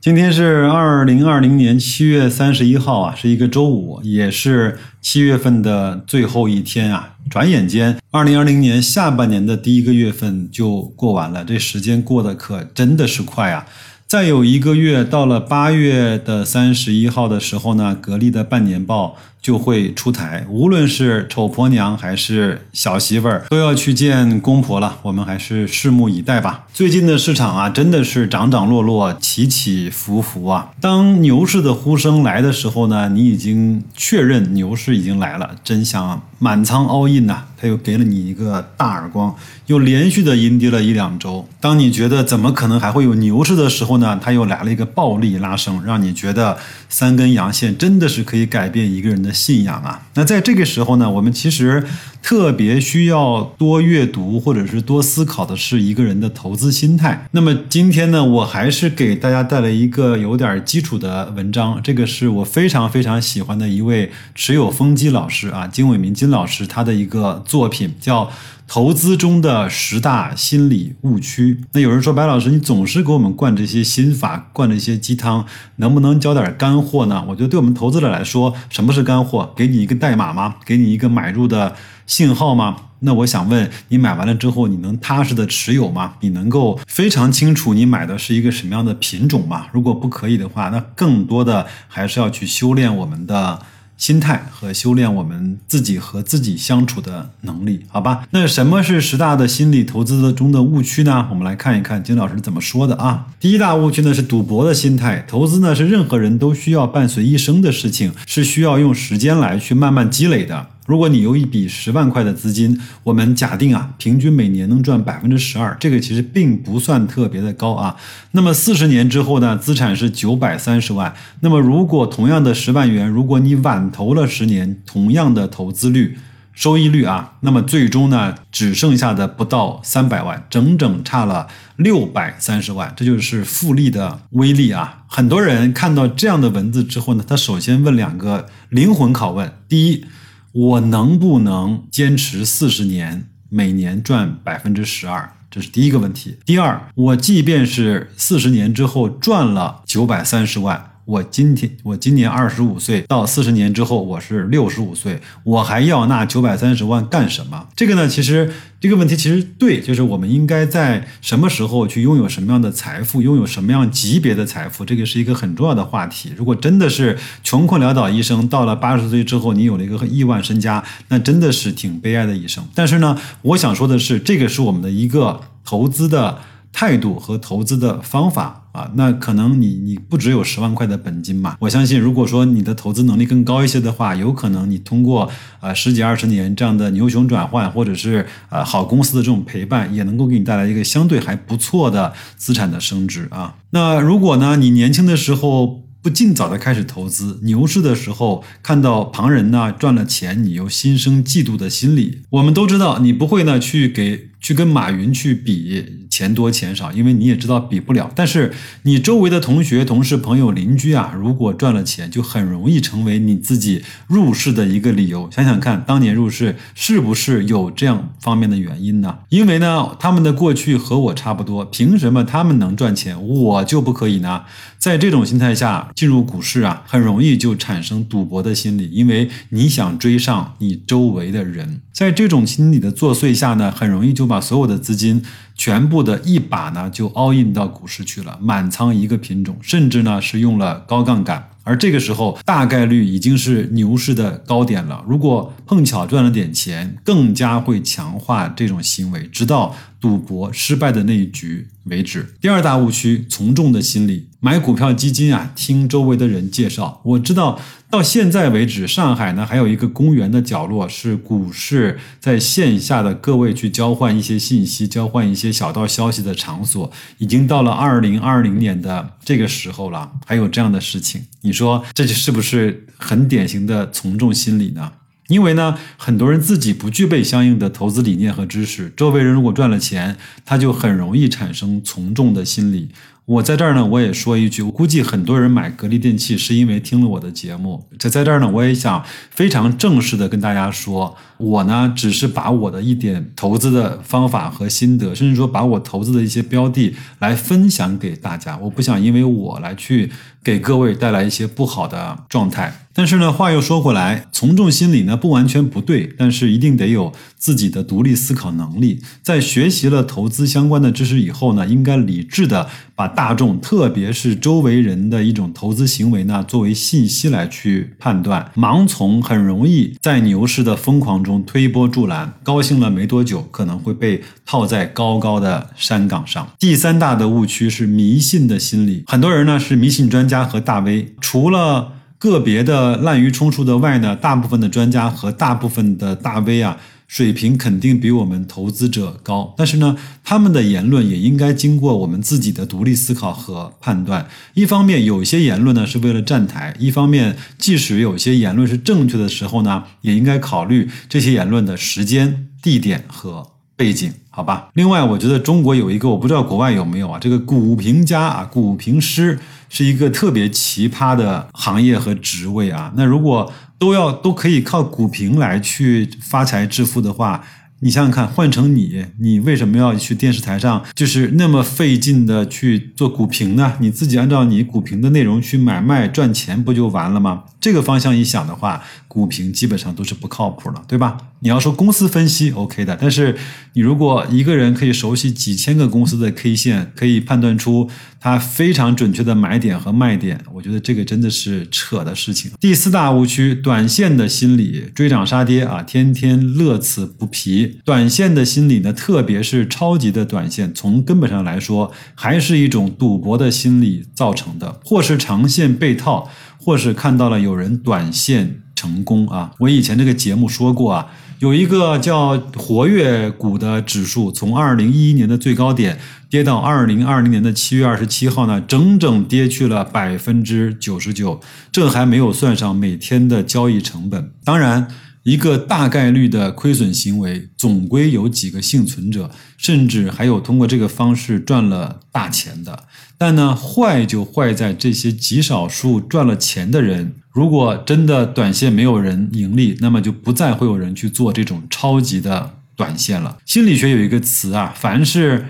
今天是二零二零年七月三十一号啊，是一个周五，也是七月份的最后一天啊。转眼间，二零二零年下半年的第一个月份就过完了，这时间过得可真的是快啊！再有一个月，到了八月的三十一号的时候呢，格力的半年报。就会出台，无论是丑婆娘还是小媳妇儿，都要去见公婆了。我们还是拭目以待吧。最近的市场啊，真的是涨涨落落，起起伏伏啊。当牛市的呼声来的时候呢，你已经确认牛市已经来了，真想满仓 all in 呐。他又给了你一个大耳光，又连续的阴跌了一两周。当你觉得怎么可能还会有牛市的时候呢，他又来了一个暴力拉升，让你觉得三根阳线真的是可以改变一个人的。信仰啊，那在这个时候呢，我们其实特别需要多阅读或者是多思考的是一个人的投资心态。那么今天呢，我还是给大家带来一个有点基础的文章，这个是我非常非常喜欢的一位持有风机老师啊，金伟民金老师他的一个作品叫。投资中的十大心理误区。那有人说，白老师，你总是给我们灌这些心法，灌这些鸡汤，能不能教点干货呢？我觉得，对我们投资者来说，什么是干货？给你一个代码吗？给你一个买入的信号吗？那我想问你，买完了之后，你能踏实的持有吗？你能够非常清楚你买的是一个什么样的品种吗？如果不可以的话，那更多的还是要去修炼我们的。心态和修炼我们自己和自己相处的能力，好吧？那什么是十大的心理投资的中的误区呢？我们来看一看金老师怎么说的啊。第一大误区呢是赌博的心态，投资呢是任何人都需要伴随一生的事情，是需要用时间来去慢慢积累的。如果你有一笔十万块的资金，我们假定啊，平均每年能赚百分之十二，这个其实并不算特别的高啊。那么四十年之后呢，资产是九百三十万。那么如果同样的十万元，如果你晚投了十年，同样的投资率、收益率啊，那么最终呢，只剩下的不到三百万，整整差了六百三十万。这就是复利的威力啊！很多人看到这样的文字之后呢，他首先问两个灵魂拷问：第一，我能不能坚持四十年，每年赚百分之十二？这是第一个问题。第二，我即便是四十年之后赚了九百三十万。我今天我今年二十五岁，到四十年之后我是六十五岁，我还要那九百三十万干什么？这个呢，其实这个问题其实对，就是我们应该在什么时候去拥有什么样的财富，拥有什么样级别的财富，这个是一个很重要的话题。如果真的是穷困潦倒一生，到了八十岁之后你有了一个亿万身家，那真的是挺悲哀的一生。但是呢，我想说的是，这个是我们的一个投资的。态度和投资的方法啊，那可能你你不只有十万块的本金嘛？我相信，如果说你的投资能力更高一些的话，有可能你通过呃十几二十年这样的牛熊转换，或者是呃好公司的这种陪伴，也能够给你带来一个相对还不错的资产的升值啊。那如果呢，你年轻的时候不尽早的开始投资，牛市的时候看到旁人呢赚了钱，你又心生嫉妒的心理，我们都知道，你不会呢去给去跟马云去比。钱多钱少，因为你也知道比不了。但是你周围的同学、同事、朋友、邻居啊，如果赚了钱，就很容易成为你自己入市的一个理由。想想看，当年入市是不是有这样方面的原因呢？因为呢，他们的过去和我差不多，凭什么他们能赚钱，我就不可以呢？在这种心态下进入股市啊，很容易就产生赌博的心理，因为你想追上你周围的人。在这种心理的作祟下呢，很容易就把所有的资金。全部的一把呢，就 all in 到股市去了，满仓一个品种，甚至呢是用了高杠杆，而这个时候大概率已经是牛市的高点了。如果碰巧赚了点钱，更加会强化这种行为，直到赌博失败的那一局为止。第二大误区，从众的心理。买股票基金啊，听周围的人介绍，我知道到现在为止，上海呢还有一个公园的角落是股市在线下的各位去交换一些信息、交换一些小道消息的场所，已经到了二零二零年的这个时候了，还有这样的事情，你说这是不是很典型的从众心理呢？因为呢，很多人自己不具备相应的投资理念和知识，周围人如果赚了钱，他就很容易产生从众的心理。我在这儿呢，我也说一句，我估计很多人买格力电器是因为听了我的节目。在在这儿呢，我也想非常正式的跟大家说，我呢只是把我的一点投资的方法和心得，甚至说把我投资的一些标的来分享给大家。我不想因为我来去给各位带来一些不好的状态。但是呢，话又说回来，从众心理呢不完全不对，但是一定得有自己的独立思考能力。在学习了投资相关的知识以后呢，应该理智的把大众，特别是周围人的一种投资行为呢，作为信息来去判断。盲从很容易在牛市的疯狂中推波助澜，高兴了没多久，可能会被套在高高的山岗上。第三大的误区是迷信的心理，很多人呢是迷信专家和大 V，除了。个别的滥竽充数的外呢，大部分的专家和大部分的大 V 啊，水平肯定比我们投资者高。但是呢，他们的言论也应该经过我们自己的独立思考和判断。一方面，有些言论呢是为了站台；一方面，即使有些言论是正确的时候呢，也应该考虑这些言论的时间、地点和背景。好吧。另外，我觉得中国有一个，我不知道国外有没有啊，这个股评家啊，股评师。是一个特别奇葩的行业和职位啊！那如果都要都可以靠股评来去发财致富的话，你想想看，换成你，你为什么要去电视台上就是那么费劲的去做股评呢？你自己按照你股评的内容去买卖赚钱不就完了吗？这个方向一想的话，股评基本上都是不靠谱的，对吧？你要说公司分析 OK 的，但是你如果一个人可以熟悉几千个公司的 K 线，可以判断出它非常准确的买点和卖点，我觉得这个真的是扯的事情。第四大误区，短线的心理，追涨杀跌啊，天天乐此不疲。短线的心理呢，特别是超级的短线，从根本上来说，还是一种赌博的心理造成的，或是长线被套，或是看到了有人短线成功啊。我以前这个节目说过啊。有一个叫活跃股的指数，从二零一一年的最高点跌到二零二零年的七月二十七号呢，整整跌去了百分之九十九，这还没有算上每天的交易成本。当然。一个大概率的亏损行为，总归有几个幸存者，甚至还有通过这个方式赚了大钱的。但呢，坏就坏在这些极少数赚了钱的人，如果真的短线没有人盈利，那么就不再会有人去做这种超级的短线了。心理学有一个词啊，凡是。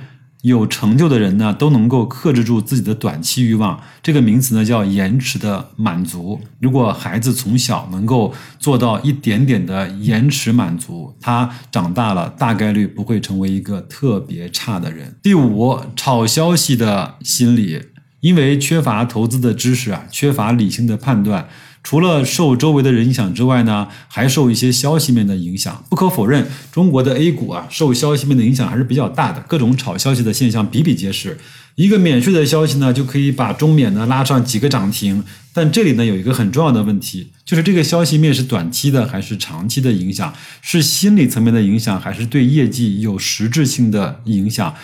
有成就的人呢，都能够克制住自己的短期欲望。这个名词呢，叫延迟的满足。如果孩子从小能够做到一点点的延迟满足，他长大了大概率不会成为一个特别差的人。第五，炒消息的心理，因为缺乏投资的知识啊，缺乏理性的判断。除了受周围的人影响之外呢，还受一些消息面的影响。不可否认，中国的 A 股啊，受消息面的影响还是比较大的，各种炒消息的现象比比皆是。一个免税的消息呢，就可以把中免呢拉上几个涨停。但这里呢有一个很重要的问题，就是这个消息面是短期的还是长期的影响？是心理层面的影响，还是对业绩有实质性的影响？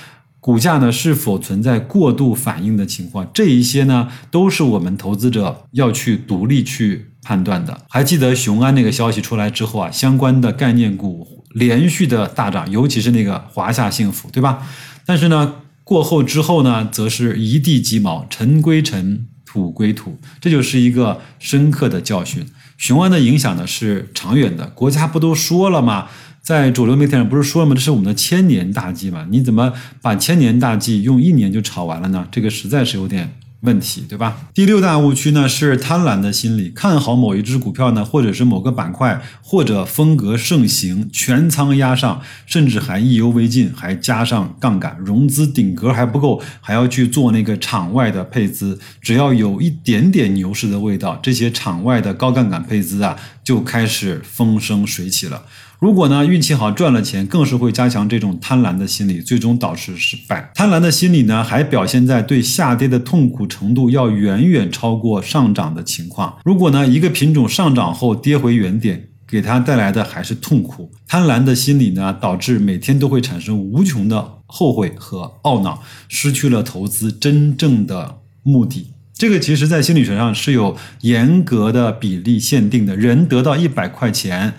股价呢是否存在过度反应的情况？这一些呢都是我们投资者要去独立去判断的。还记得雄安那个消息出来之后啊，相关的概念股连续的大涨，尤其是那个华夏幸福，对吧？但是呢过后之后呢，则是一地鸡毛，尘归尘，土归土，这就是一个深刻的教训。雄安的影响呢是长远的，国家不都说了吗？在主流媒体上不是说了吗？这是我们的千年大计嘛？你怎么把千年大计用一年就炒完了呢？这个实在是有点问题，对吧？第六大误区呢是贪婪的心理，看好某一只股票呢，或者是某个板块或者风格盛行，全仓压上，甚至还意犹未尽，还加上杠杆，融资顶格还不够，还要去做那个场外的配资。只要有一点点牛市的味道，这些场外的高杠杆配资啊，就开始风生水起了。如果呢运气好赚了钱，更是会加强这种贪婪的心理，最终导致失败。贪婪的心理呢，还表现在对下跌的痛苦程度要远远超过上涨的情况。如果呢一个品种上涨后跌回原点，给它带来的还是痛苦。贪婪的心理呢，导致每天都会产生无穷的后悔和懊恼，失去了投资真正的目的。这个其实在心理学上是有严格的比例限定的，人得到一百块钱。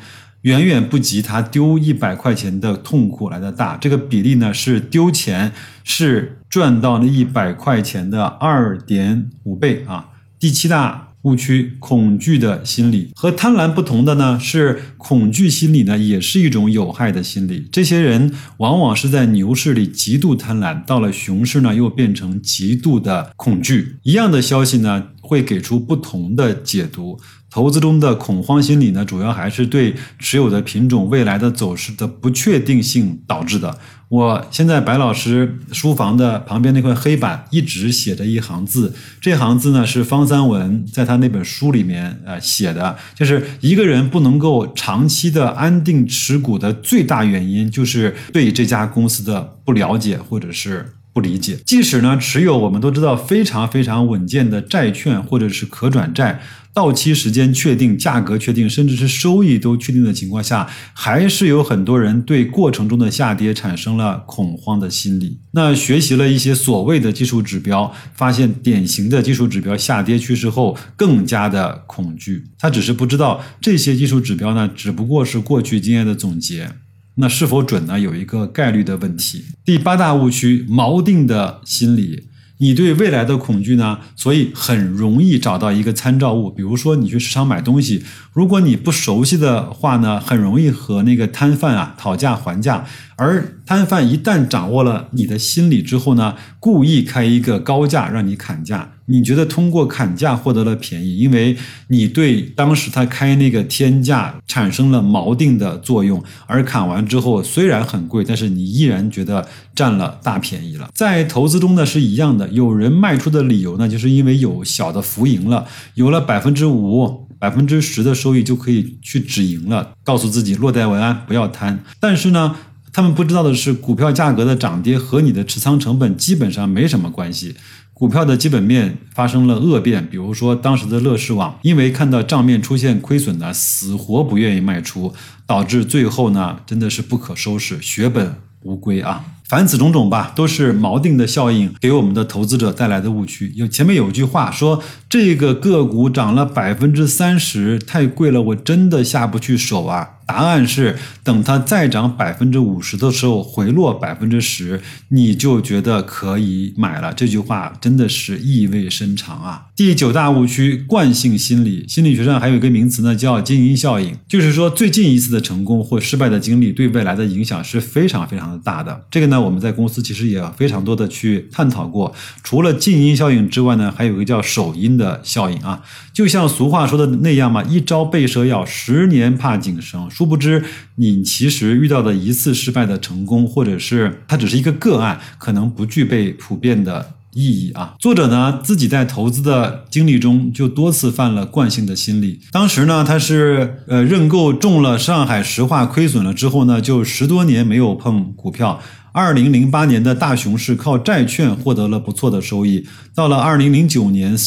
远远不及他丢一百块钱的痛苦来的大。这个比例呢是丢钱是赚到了一百块钱的二点五倍啊。第七大。误区，恐惧的心理和贪婪不同的呢，是恐惧心理呢，也是一种有害的心理。这些人往往是在牛市里极度贪婪，到了熊市呢，又变成极度的恐惧。一样的消息呢，会给出不同的解读。投资中的恐慌心理呢，主要还是对持有的品种未来的走势的不确定性导致的。我现在白老师书房的旁边那块黑板一直写着一行字，这行字呢是方三文在他那本书里面呃写的，就是一个人不能够长期的安定持股的最大原因，就是对这家公司的不了解或者是。不理解，即使呢持有我们都知道非常非常稳健的债券或者是可转债，到期时间确定、价格确定，甚至是收益都确定的情况下，还是有很多人对过程中的下跌产生了恐慌的心理。那学习了一些所谓的技术指标，发现典型的技术指标下跌趋势后，更加的恐惧。他只是不知道这些技术指标呢，只不过是过去经验的总结。那是否准呢？有一个概率的问题。第八大误区：锚定的心理。你对未来的恐惧呢？所以很容易找到一个参照物。比如说，你去市场买东西，如果你不熟悉的话呢，很容易和那个摊贩啊讨价还价。而摊贩一旦掌握了你的心理之后呢，故意开一个高价让你砍价。你觉得通过砍价获得了便宜，因为你对当时他开那个天价产生了锚定的作用。而砍完之后虽然很贵，但是你依然觉得占了大便宜了。在投资中呢是一样的，有人卖出的理由呢，就是因为有小的浮盈了，有了百分之五、百分之十的收益就可以去止盈了，告诉自己落袋为安，不要贪。但是呢。他们不知道的是，股票价格的涨跌和你的持仓成本基本上没什么关系。股票的基本面发生了恶变，比如说当时的乐视网，因为看到账面出现亏损呢，死活不愿意卖出，导致最后呢，真的是不可收拾，血本无归啊。凡此种种吧，都是锚定的效应给我们的投资者带来的误区。有前面有一句话说，这个个股涨了百分之三十，太贵了，我真的下不去手啊。答案是，等它再涨百分之五十的时候，回落百分之十，你就觉得可以买了。这句话真的是意味深长啊！第九大误区：惯性心理。心理学上还有一个名词呢，叫静音效应，就是说最近一次的成功或失败的经历对未来的影响是非常非常的大的。这个呢，我们在公司其实也非常多的去探讨过。除了静音效应之外呢，还有一个叫首音的效应啊，就像俗话说的那样嘛，一朝被蛇咬，十年怕井绳。殊不知，你其实遇到的一次失败的成功，或者是它只是一个个案，可能不具备普遍的意义啊。作者呢，自己在投资的经历中就多次犯了惯性的心理。当时呢，他是呃认购中了上海石化亏损了之后呢，就十多年没有碰股票。二零零八年的大熊市，靠债券获得了不错的收益。到了二零零九年。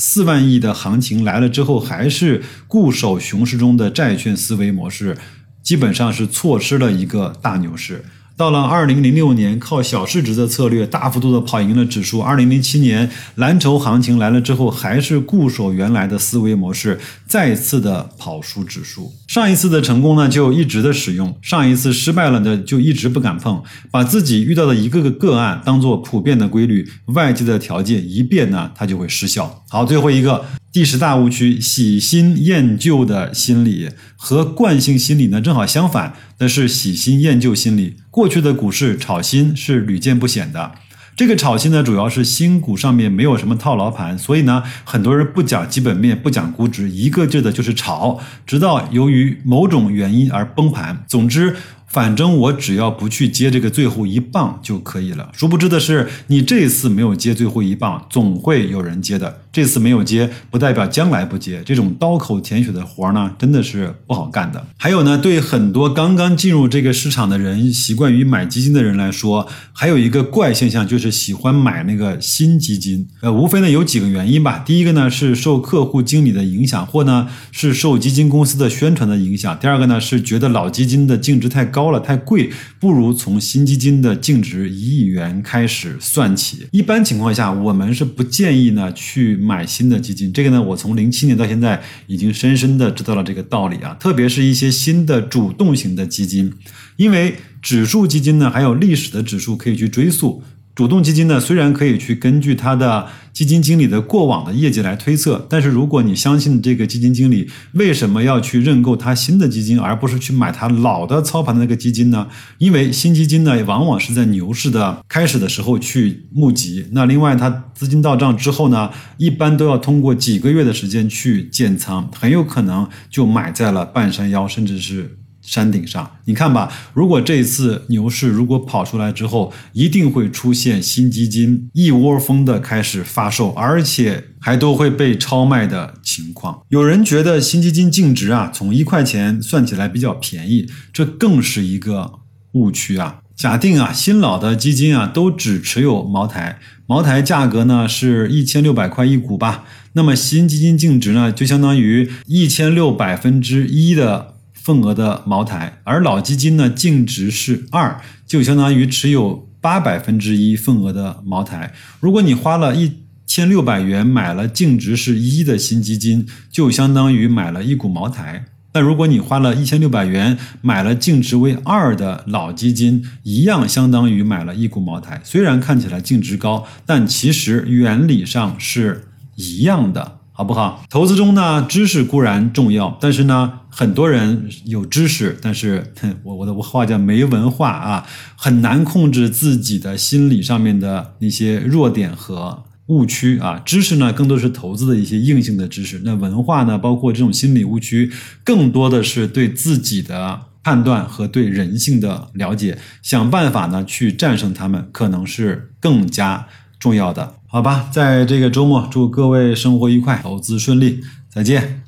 四万亿的行情来了之后，还是固守熊市中的债券思维模式，基本上是错失了一个大牛市。到了二零零六年，靠小市值的策略大幅度的跑赢了指数。二零零七年蓝筹行情来了之后，还是固守原来的思维模式，再次的跑输指数。上一次的成功呢，就一直的使用；上一次失败了呢，就一直不敢碰。把自己遇到的一个个个案当做普遍的规律，外界的条件一变呢，它就会失效。好，最后一个。第十大误区：喜新厌旧的心理和惯性心理呢，正好相反。那是喜新厌旧心理。过去的股市炒新是屡见不鲜的。这个炒新呢，主要是新股上面没有什么套牢盘，所以呢，很多人不讲基本面，不讲估值，一个劲的就是炒，直到由于某种原因而崩盘。总之。反正我只要不去接这个最后一棒就可以了。殊不知的是，你这次没有接最后一棒，总会有人接的。这次没有接，不代表将来不接。这种刀口舔血的活儿呢，真的是不好干的。还有呢，对很多刚刚进入这个市场的人，习惯于买基金的人来说，还有一个怪现象，就是喜欢买那个新基金。呃，无非呢有几个原因吧。第一个呢是受客户经理的影响，或呢是受基金公司的宣传的影响。第二个呢是觉得老基金的净值太高。高了、太贵，不如从新基金的净值一亿元开始算起。一般情况下，我们是不建议呢去买新的基金。这个呢，我从零七年到现在已经深深的知道了这个道理啊。特别是一些新的主动型的基金，因为指数基金呢还有历史的指数可以去追溯。主动基金呢，虽然可以去根据它的基金经理的过往的业绩来推测，但是如果你相信这个基金经理，为什么要去认购他新的基金，而不是去买他老的操盘的那个基金呢？因为新基金呢，往往是在牛市的开始的时候去募集，那另外它资金到账之后呢，一般都要通过几个月的时间去建仓，很有可能就买在了半山腰，甚至是。山顶上，你看吧，如果这次牛市如果跑出来之后，一定会出现新基金一窝蜂的开始发售，而且还都会被超卖的情况。有人觉得新基金净值啊，从一块钱算起来比较便宜，这更是一个误区啊。假定啊，新老的基金啊都只持有茅台，茅台价格呢是一千六百块一股吧，那么新基金净值呢就相当于一千六百分之一的。份额的茅台，而老基金呢净值是二，就相当于持有八百分之一份额的茅台。如果你花了一千六百元买了净值是一的新基金，就相当于买了一股茅台。但如果你花了一千六百元买了净值为二的老基金，一样相当于买了一股茅台。虽然看起来净值高，但其实原理上是一样的。好不好？投资中呢，知识固然重要，但是呢，很多人有知识，但是我我的话叫没文化啊，很难控制自己的心理上面的一些弱点和误区啊。知识呢，更多是投资的一些硬性的知识，那文化呢，包括这种心理误区，更多的是对自己的判断和对人性的了解，想办法呢去战胜他们，可能是更加重要的。好吧，在这个周末，祝各位生活愉快，投资顺利，再见。